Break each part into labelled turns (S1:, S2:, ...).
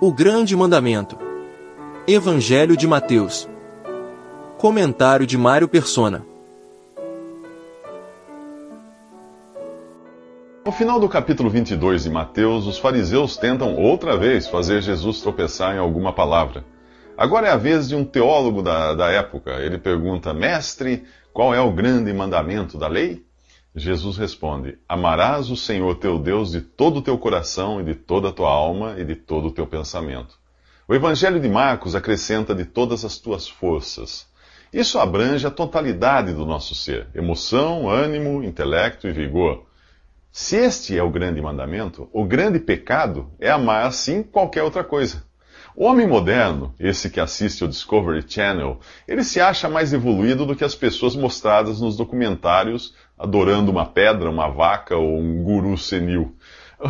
S1: O Grande Mandamento. Evangelho de Mateus. Comentário de Mário Persona.
S2: No final do capítulo 22 de Mateus, os fariseus tentam outra vez fazer Jesus tropeçar em alguma palavra. Agora é a vez de um teólogo da, da época. Ele pergunta: Mestre, qual é o grande mandamento da lei? Jesus responde: Amarás o Senhor teu Deus de todo o teu coração e de toda a tua alma e de todo o teu pensamento. O Evangelho de Marcos acrescenta de todas as tuas forças. Isso abrange a totalidade do nosso ser: emoção, ânimo, intelecto e vigor. Se este é o grande mandamento, o grande pecado é amar assim qualquer outra coisa. O homem moderno, esse que assiste o Discovery Channel, ele se acha mais evoluído do que as pessoas mostradas nos documentários adorando uma pedra, uma vaca ou um guru senil.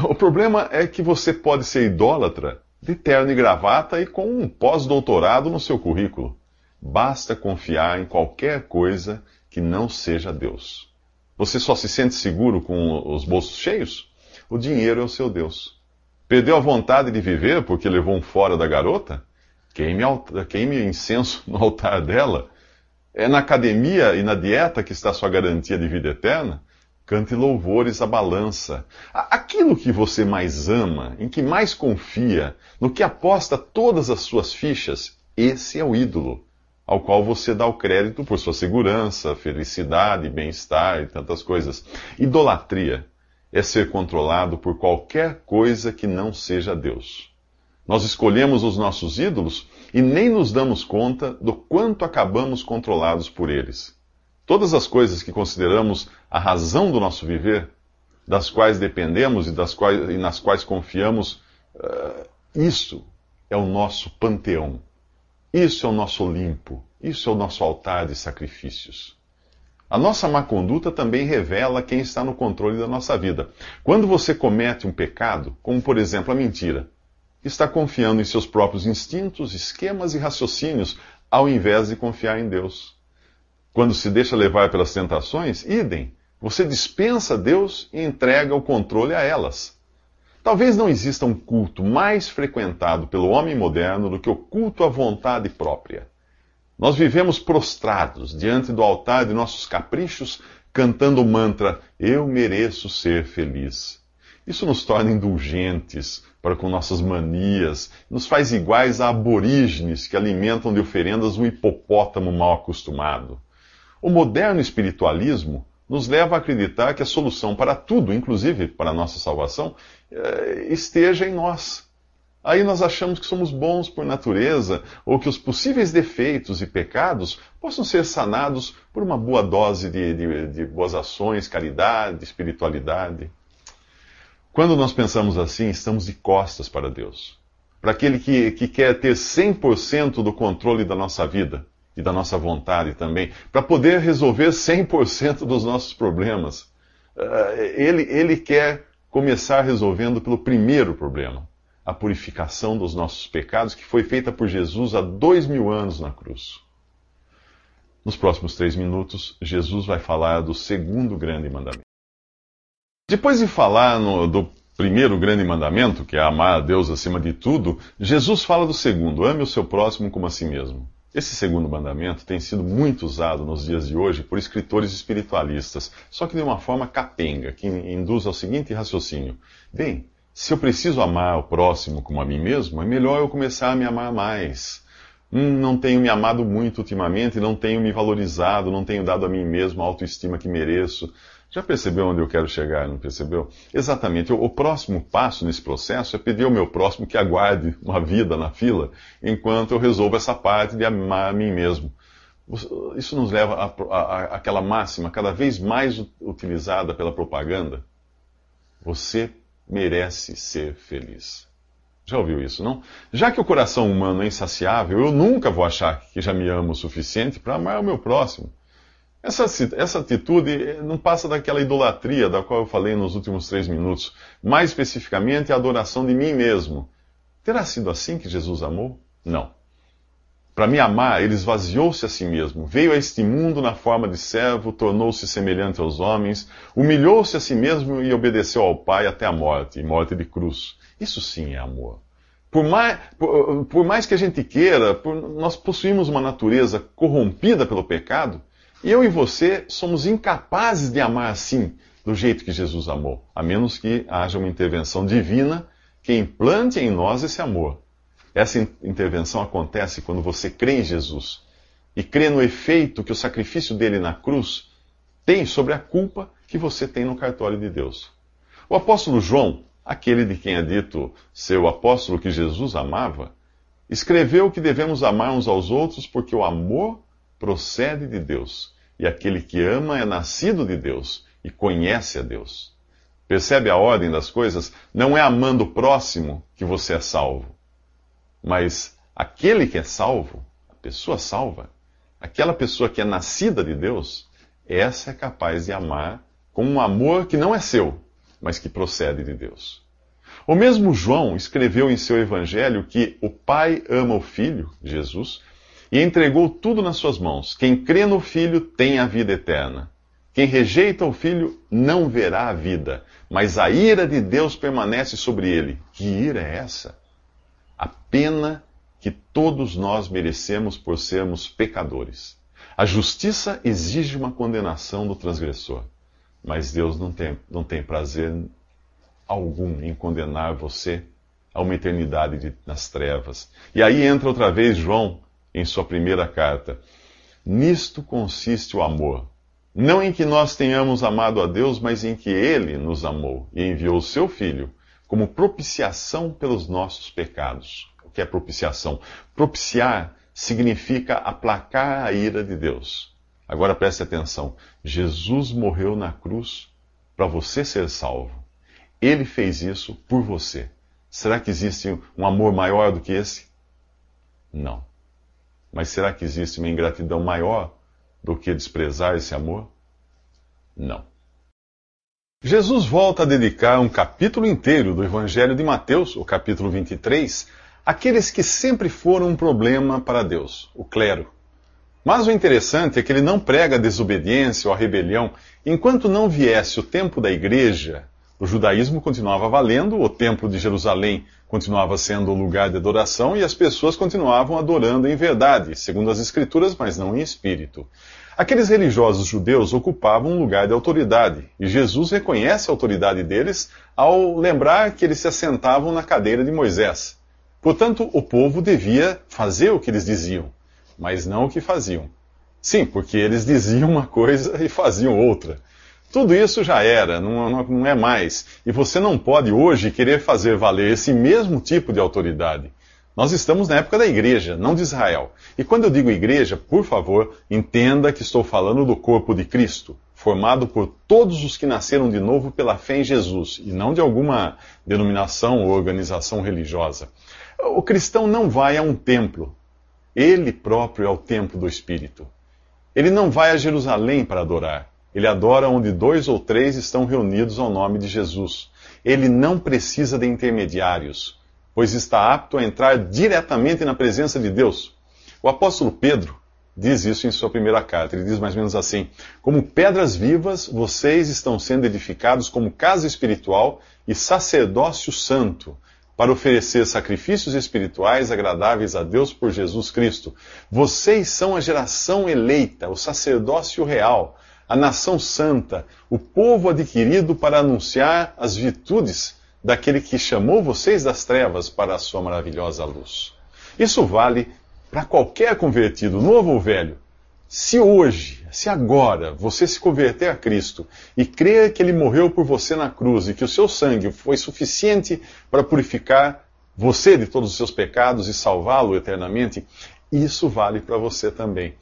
S2: O problema é que você pode ser idólatra de terno e gravata e com um pós-doutorado no seu currículo. Basta confiar em qualquer coisa que não seja Deus. Você só se sente seguro com os bolsos cheios? O dinheiro é o seu Deus. Perdeu a vontade de viver porque levou um fora da garota? Queime, queime incenso no altar dela. É na academia e na dieta que está sua garantia de vida eterna? Cante louvores à balança. Aquilo que você mais ama, em que mais confia, no que aposta todas as suas fichas, esse é o ídolo, ao qual você dá o crédito por sua segurança, felicidade, bem-estar e tantas coisas. Idolatria é ser controlado por qualquer coisa que não seja Deus. Nós escolhemos os nossos ídolos e nem nos damos conta do quanto acabamos controlados por eles. Todas as coisas que consideramos a razão do nosso viver, das quais dependemos e, das quais, e nas quais confiamos, uh, isso é o nosso panteão. Isso é o nosso Olimpo. Isso é o nosso altar de sacrifícios. A nossa má conduta também revela quem está no controle da nossa vida. Quando você comete um pecado, como por exemplo a mentira, está confiando em seus próprios instintos, esquemas e raciocínios, ao invés de confiar em Deus. Quando se deixa levar pelas tentações, idem, você dispensa Deus e entrega o controle a elas. Talvez não exista um culto mais frequentado pelo homem moderno do que o culto à vontade própria. Nós vivemos prostrados diante do altar de nossos caprichos, cantando o mantra: Eu mereço ser feliz. Isso nos torna indulgentes para com nossas manias, nos faz iguais a aborígenes que alimentam de oferendas um hipopótamo mal acostumado. O moderno espiritualismo nos leva a acreditar que a solução para tudo, inclusive para a nossa salvação, eh, esteja em nós Aí nós achamos que somos bons por natureza, ou que os possíveis defeitos e pecados possam ser sanados por uma boa dose de, de, de boas ações, caridade, espiritualidade. Quando nós pensamos assim, estamos de costas para Deus. Para aquele que, que quer ter 100% do controle da nossa vida e da nossa vontade também, para poder resolver 100% dos nossos problemas. Eh, ele, ele quer começar resolvendo pelo primeiro problema a purificação dos nossos pecados que foi feita por Jesus há dois mil anos na cruz. Nos próximos três minutos, Jesus vai falar do segundo grande mandamento. Depois de falar no, do primeiro grande mandamento, que é amar a Deus acima de tudo, Jesus fala do segundo, ame o seu próximo como a si mesmo. Esse segundo mandamento tem sido muito usado nos dias de hoje por escritores espiritualistas, só que de uma forma capenga, que induz ao seguinte raciocínio: bem, se eu preciso amar o próximo como a mim mesmo, é melhor eu começar a me amar mais. Hum, não tenho me amado muito ultimamente, não tenho me valorizado, não tenho dado a mim mesmo a autoestima que mereço. Já percebeu onde eu quero chegar, não percebeu? Exatamente. O, próximo passo nesse processo é pedir ao meu próximo que aguarde uma vida na fila, enquanto eu resolvo essa parte de amar a mim mesmo. Isso nos leva àquela máxima cada vez mais utilizada pela propaganda. Você merece ser feliz. Já ouviu isso, não? Já que o coração humano é insaciável, eu nunca vou achar que já me amo o suficiente para amar o meu próximo. Essa, essa atitude não passa daquela idolatria da qual eu falei nos últimos três minutos. Mais especificamente, a adoração de mim mesmo. Terá sido assim que Jesus amou? Não. Para me amar, ele esvaziou-se a si mesmo, veio a este mundo na forma de servo, tornou-se semelhante aos homens, humilhou-se a si mesmo e obedeceu ao Pai até a morte, morte de cruz. Isso sim é amor. Por mais, por, por mais que a gente queira, por, nós possuímos uma natureza corrompida pelo pecado, e eu e você somos incapazes de amar assim, do jeito que Jesus amou, a menos que haja uma intervenção divina que implante em nós esse amor. Essa intervenção acontece quando você crê em Jesus e crê no efeito que o sacrifício dele na cruz tem sobre a culpa que você tem no cartório de Deus. O apóstolo João, aquele de quem é dito ser o apóstolo que Jesus amava, escreveu que devemos amar uns aos outros porque o amor procede de Deus, e aquele que ama é nascido de Deus e conhece a Deus. Percebe a ordem das coisas? Não é amando o próximo que você é salvo, mas aquele que é salvo, a pessoa salva, aquela pessoa que é nascida de Deus, essa é capaz de amar com um amor que não é seu, mas que procede de Deus. O mesmo João escreveu em seu evangelho que o Pai ama o Filho, Jesus, e entregou tudo nas suas mãos. Quem crê no Filho tem a vida eterna. Quem rejeita o Filho não verá a vida, mas a ira de Deus permanece sobre ele. Que ira é essa? A pena que todos nós merecemos por sermos pecadores. A justiça exige uma condenação do transgressor. Mas Deus não tem, não tem prazer algum em condenar você a uma eternidade de, nas trevas. E aí entra outra vez João em sua primeira carta. Nisto consiste o amor. Não em que nós tenhamos amado a Deus, mas em que Ele nos amou e enviou o seu Filho como propiciação pelos nossos pecados. O que é propiciação? Propiciar significa aplacar a ira de Deus. Agora preste atenção: Jesus morreu na cruz para você ser salvo. Ele fez isso por você. Será que existe um amor maior do que esse? Não. Mas será que existe uma ingratidão maior do que desprezar esse amor? Não. Jesus volta a dedicar um capítulo inteiro do Evangelho de Mateus, o capítulo 23, àqueles que sempre foram um problema para Deus, o clero. Mas o interessante é que ele não prega a desobediência ou a rebelião. Enquanto não viesse o tempo da igreja, o judaísmo continuava valendo, o templo de Jerusalém continuava sendo o lugar de adoração e as pessoas continuavam adorando em verdade, segundo as Escrituras, mas não em espírito. Aqueles religiosos judeus ocupavam um lugar de autoridade, e Jesus reconhece a autoridade deles ao lembrar que eles se assentavam na cadeira de Moisés. Portanto, o povo devia fazer o que eles diziam mas não o que faziam. Sim, porque eles diziam uma coisa e faziam outra. Tudo isso já era, não, não, é mais. E você não pode hoje querer fazer valer esse mesmo tipo de autoridade. Nós estamos na época da igreja, não de Israel. E quando eu digo igreja, por favor, entenda que estou falando do corpo de Cristo, formado por todos os que nasceram de novo pela fé em Jesus, e não de alguma denominação ou organização religiosa. O cristão não vai a um templo, ele próprio é o templo do Espírito. Ele não vai a Jerusalém para adorar. Ele adora onde dois ou três estão reunidos ao nome de Jesus. Ele não precisa de intermediários, pois está apto a entrar diretamente na presença de Deus. O apóstolo Pedro diz isso em sua primeira carta. Ele diz mais ou menos assim: Como pedras vivas, vocês estão sendo edificados como casa espiritual e sacerdócio santo para oferecer sacrifícios espirituais agradáveis a Deus por Jesus Cristo. Vocês são a geração eleita, o sacerdócio real, a nação santa, o povo adquirido para anunciar as virtudes daquele que chamou vocês das trevas para a sua maravilhosa luz. Isso vale para qualquer convertido, novo ou velho. Se hoje, se agora você se converter a Cristo e crer que Ele morreu por você na cruz e que o seu sangue foi suficiente para purificar você de todos os seus pecados e salvá-lo eternamente, isso vale para você também.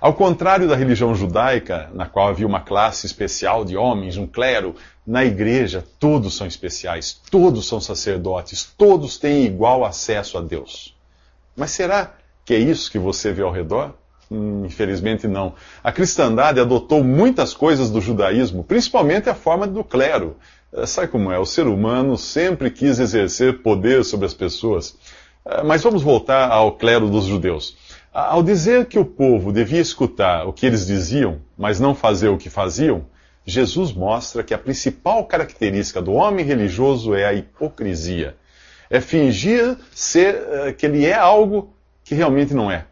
S2: Ao contrário da religião judaica, na qual havia uma classe especial de homens, um clero, na igreja todos são especiais, todos são sacerdotes, todos têm igual acesso a Deus. Mas será que é isso que você vê ao redor? Hum, infelizmente não. A cristandade adotou muitas coisas do judaísmo, principalmente a forma do clero. Eh, sabe como é? O ser humano sempre quis exercer poder sobre as pessoas. Eh, mas vamos voltar ao clero dos judeus. Ao dizer que o povo devia escutar o que eles diziam, mas não fazer o que faziam, Jesus mostra que a principal característica do homem religioso é a hipocrisia. É fingir ser uh, que ele é algo que realmente não é.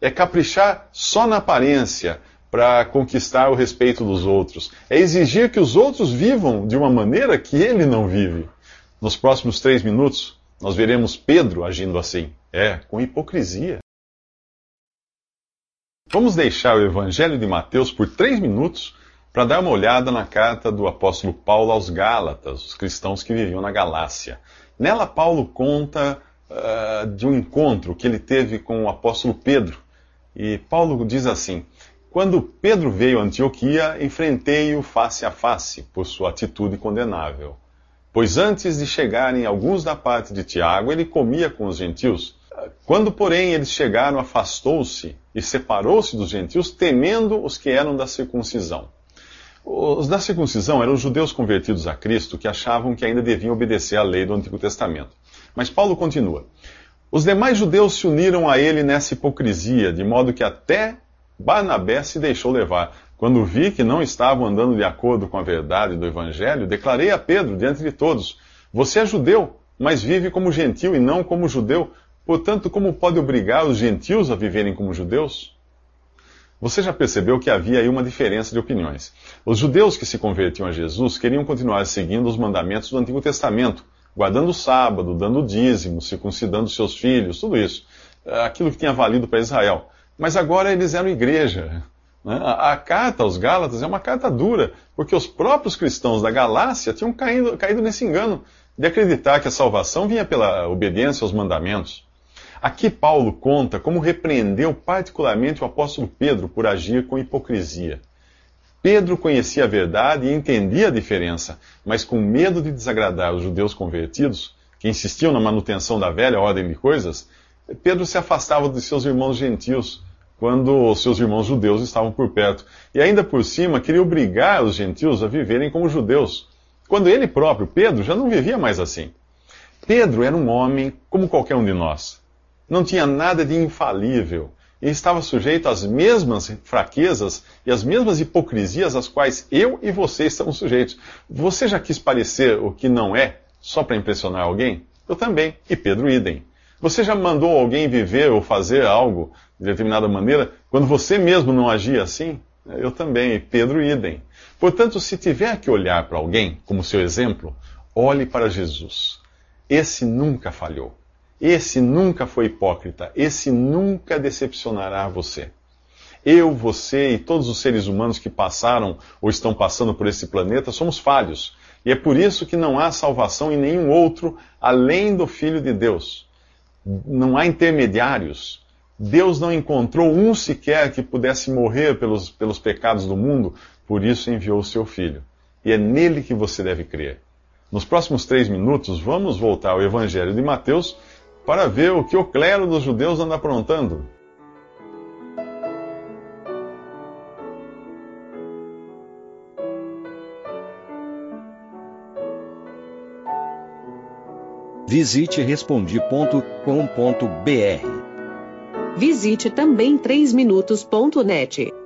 S2: É caprichar só na aparência para conquistar o respeito dos outros. É exigir que os outros vivam de uma maneira que ele não vive. Nos próximos três minutos, nós veremos Pedro agindo assim. É, com hipocrisia. Vamos deixar o Evangelho de Mateus por três minutos para dar uma olhada na carta do apóstolo Paulo aos Gálatas, os cristãos que viviam na Galácia. Nela, Paulo conta uh, de um encontro que ele teve com o apóstolo Pedro. E Paulo diz assim: Quando Pedro veio a Antioquia, enfrentei-o face a face por sua atitude condenável. Pois antes de chegarem alguns da parte de Tiago, ele comia com os gentios. Quando, porém, eles chegaram, afastou-se e separou-se dos gentios, temendo os que eram da circuncisão. Os da circuncisão eram os judeus convertidos a Cristo que achavam que ainda deviam obedecer à lei do Antigo Testamento. Mas Paulo continua. Os demais judeus se uniram a ele nessa hipocrisia, de modo que até Barnabé se deixou levar. Quando vi que não estavam andando de acordo com a verdade do Evangelho, declarei a Pedro diante de todos: Você é judeu, mas vive como gentil e não como judeu. Portanto, como pode obrigar os gentios a viverem como judeus? Você já percebeu que havia aí uma diferença de opiniões. Os judeus que se convertiam a Jesus queriam continuar seguindo os mandamentos do Antigo Testamento, guardando o sábado, dando dízimo, circuncidando seus filhos, tudo isso. Aquilo que tinha valido para Israel. Mas agora eles eram igreja. Né? A, a, carta aos Gálatas é uma carta dura, porque os próprios cristãos da Galácia tinham caído, caído nesse engano de acreditar que a salvação vinha pela obediência aos mandamentos. Aqui Paulo conta como repreendeu particularmente o apóstolo Pedro por agir com hipocrisia. Pedro conhecia a verdade e entendia a diferença, mas com medo de desagradar os judeus convertidos, que insistiam na manutenção da velha ordem de coisas, Pedro se afastava de seus irmãos gentios quando os seus irmãos judeus estavam por perto. E ainda por cima, queria obrigar os gentios a viverem como judeus, quando ele próprio, Pedro, já não vivia mais assim. Pedro era um homem como qualquer um de nós não tinha nada de infalível e estava sujeito às mesmas fraquezas e às mesmas hipocrisias às quais eu e você estamos sujeitos. Você já quis parecer o que não é só para impressionar alguém? Eu também, e Pedro idem. Você já mandou alguém viver ou fazer algo de determinada maneira quando você mesmo não agia assim? Eu também, e Pedro idem. Portanto, se tiver que olhar para alguém como seu exemplo, olhe para Jesus. Esse nunca falhou. Esse nunca foi hipócrita, esse nunca decepcionará você. Eu, você e todos os seres humanos que passaram ou estão passando por esse planeta somos falhos. E é por isso que não há salvação em nenhum outro além do Filho de Deus. Não há intermediários. Deus não encontrou um sequer que pudesse morrer pelos, pelos pecados do mundo, por isso enviou o seu Filho. E é nele que você deve crer. Nos próximos três minutos, vamos voltar ao Evangelho de Mateus para ver o que o clero dos judeus anda aprontando.
S3: Visite respondi.com.br.
S4: Visite também 3minutos.net.